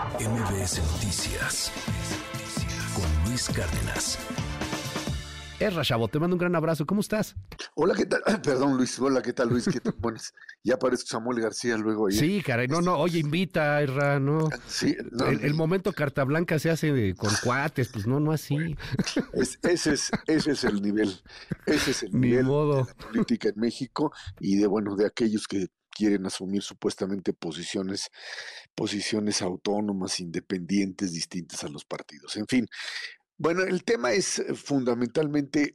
MBS Noticias con Luis Cárdenas. Erra Chavo, te mando un gran abrazo. ¿Cómo estás? Hola, ¿qué tal? Perdón, Luis. Hola, ¿qué tal, Luis? ¿Qué te pones? Ya parece Samuel García luego ahí. Sí, caray. No, no, oye, invita, Erra, ¿no? Sí. el, momento carta blanca se hace con cuates, pues no, no así. ese, es, ese es el nivel. Ese es el nivel de la política en México y de, bueno, de aquellos que quieren asumir supuestamente posiciones, posiciones autónomas, independientes, distintas a los partidos. En fin, bueno, el tema es eh, fundamentalmente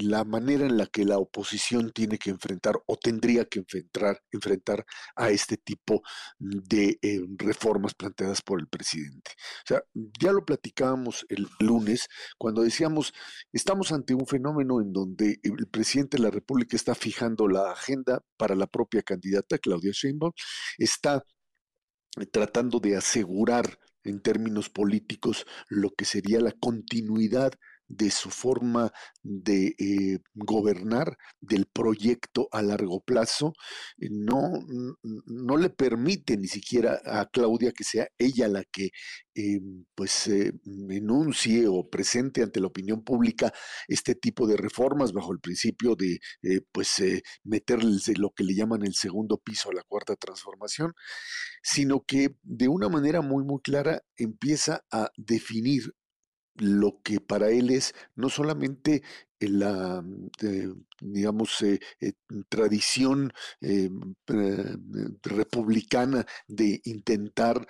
la manera en la que la oposición tiene que enfrentar o tendría que enfrentar, enfrentar a este tipo de eh, reformas planteadas por el presidente. O sea, ya lo platicábamos el lunes cuando decíamos, estamos ante un fenómeno en donde el presidente de la República está fijando la agenda para la propia candidata, Claudia Sheinbaum, está tratando de asegurar en términos políticos lo que sería la continuidad de su forma de eh, gobernar, del proyecto a largo plazo, eh, no, no le permite ni siquiera a Claudia que sea ella la que eh, pues enuncie o presente ante la opinión pública este tipo de reformas bajo el principio de pues meterle lo que le llaman el segundo piso a la cuarta transformación, sino que de una manera muy muy clara empieza a definir lo que para él es no solamente la, mm, eh, digamos, eh, eh, tradición republicana de intentar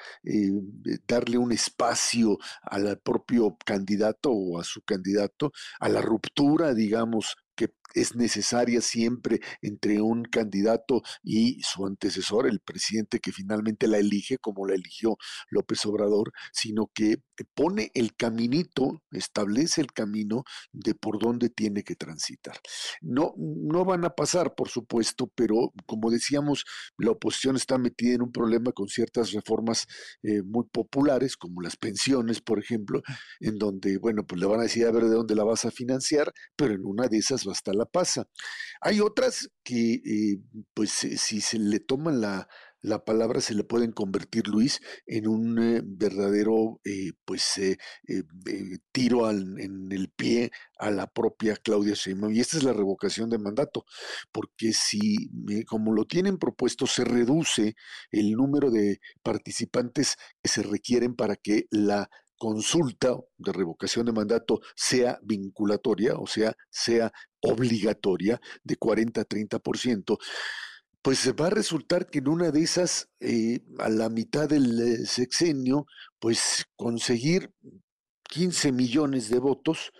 darle un espacio al propio candidato o a su candidato, a la ruptura, digamos, que es necesaria siempre entre un candidato y su antecesor, el presidente que finalmente la elige, como la eligió López Obrador, sino que pone el caminito, establece el camino de por dónde tiene que transitar. No, no van a pasar, por supuesto, pero como decíamos, la oposición está metida en un problema con ciertas reformas eh, muy populares, como las pensiones, por ejemplo, en donde, bueno, pues le van a decir a ver de dónde la vas a financiar, pero en una de esas va a estar la pasa. Hay otras que, eh, pues, si se le toman la, la palabra se le pueden convertir, Luis, en un eh, verdadero eh, pues tiro en el pie a la propia Claudia Sheinbaum. Y esta es la revocación de mandato, porque si, como lo tienen propuesto, se reduce el número de participantes que se requieren para que la consulta de revocación de mandato sea vinculatoria, o sea, sea obligatoria de 40 a 30%, pues va a resultar que en una de esas, eh, a la mitad del eh, sexenio, pues conseguir 15 millones de votos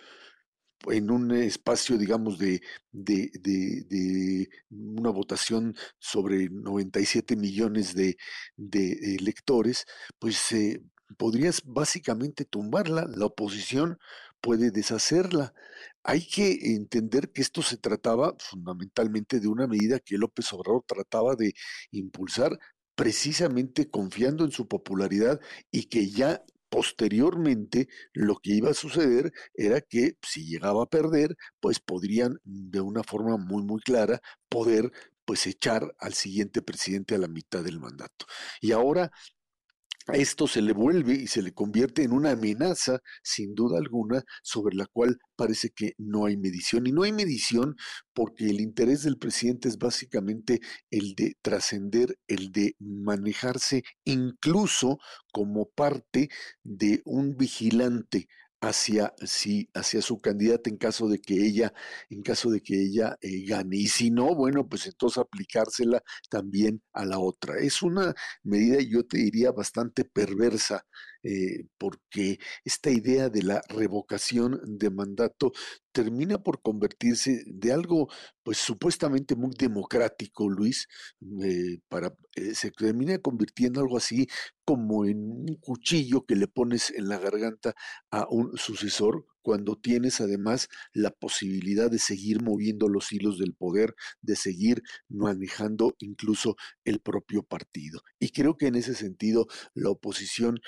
en un espacio, digamos, de, de, de, una votación sobre 97 millones de, electores, pues eh, podrías básicamente tumbarla, la oposición puede deshacerla. Hay que entender que esto se trataba fundamentalmente de una medida que López Obrador trataba de impulsar precisamente confiando en su popularidad y que ya posteriormente lo que iba a suceder era que si llegaba a perder, pues podrían de una forma muy muy clara poder pues echar al siguiente presidente a la mitad del mandato. Y ahora esto se le vuelve y se le convierte en una amenaza, sin duda alguna, sobre la cual parece que no hay medición. Y no hay medición porque el interés del presidente es básicamente el de trascender, el de manejarse incluso como parte de un vigilante hacia, sí, hacia su candidata en caso de que ella, en caso de que ella eh, gane. Y si no, bueno, pues entonces aplicársela también a la otra. Es una medida, yo te diría, bastante perversa eh, porque esta idea de la revocación de mandato termina por convertirse de algo, pues supuestamente muy democrático, Luis, eh, para, eh, se termina convirtiendo algo así como en un cuchillo que le pones en la garganta a un sucesor cuando tienes además la posibilidad de seguir moviendo los hilos del poder, de seguir manejando incluso el propio partido. Y creo que en ese sentido la oposición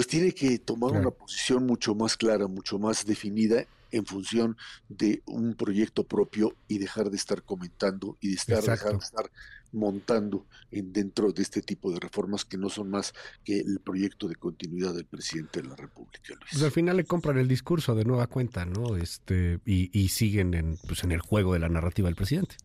pues tiene que tomar una posición mucho más clara, mucho más definida en función de un proyecto propio y dejar de estar comentando y de estar, dejar de estar montando en dentro de este tipo de reformas que no son más que el proyecto de continuidad del presidente de la República, Luis. Pues al final le compran el discurso de nueva cuenta, ¿no? Este, y, y siguen en, pues en el juego de la narrativa del presidente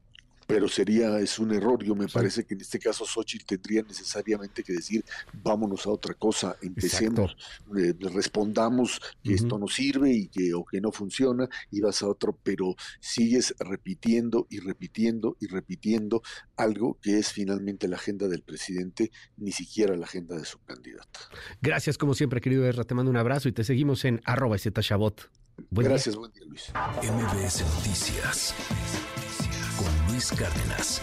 pero sería, es un error. Yo me parece que en este caso Xochitl tendría necesariamente que decir, vámonos a otra cosa, empecemos, eh, respondamos que esto no sirve y que, o que no funciona, y vas a otro, pero sigues repitiendo y repitiendo y repitiendo algo que es finalmente la agenda del presidente, ni siquiera la agenda de su candidato. Gracias, como siempre, querido Erra, te mando un abrazo y te seguimos en arroba Gracias, buen día, Luis. MBS Noticias Luis Cárdenas.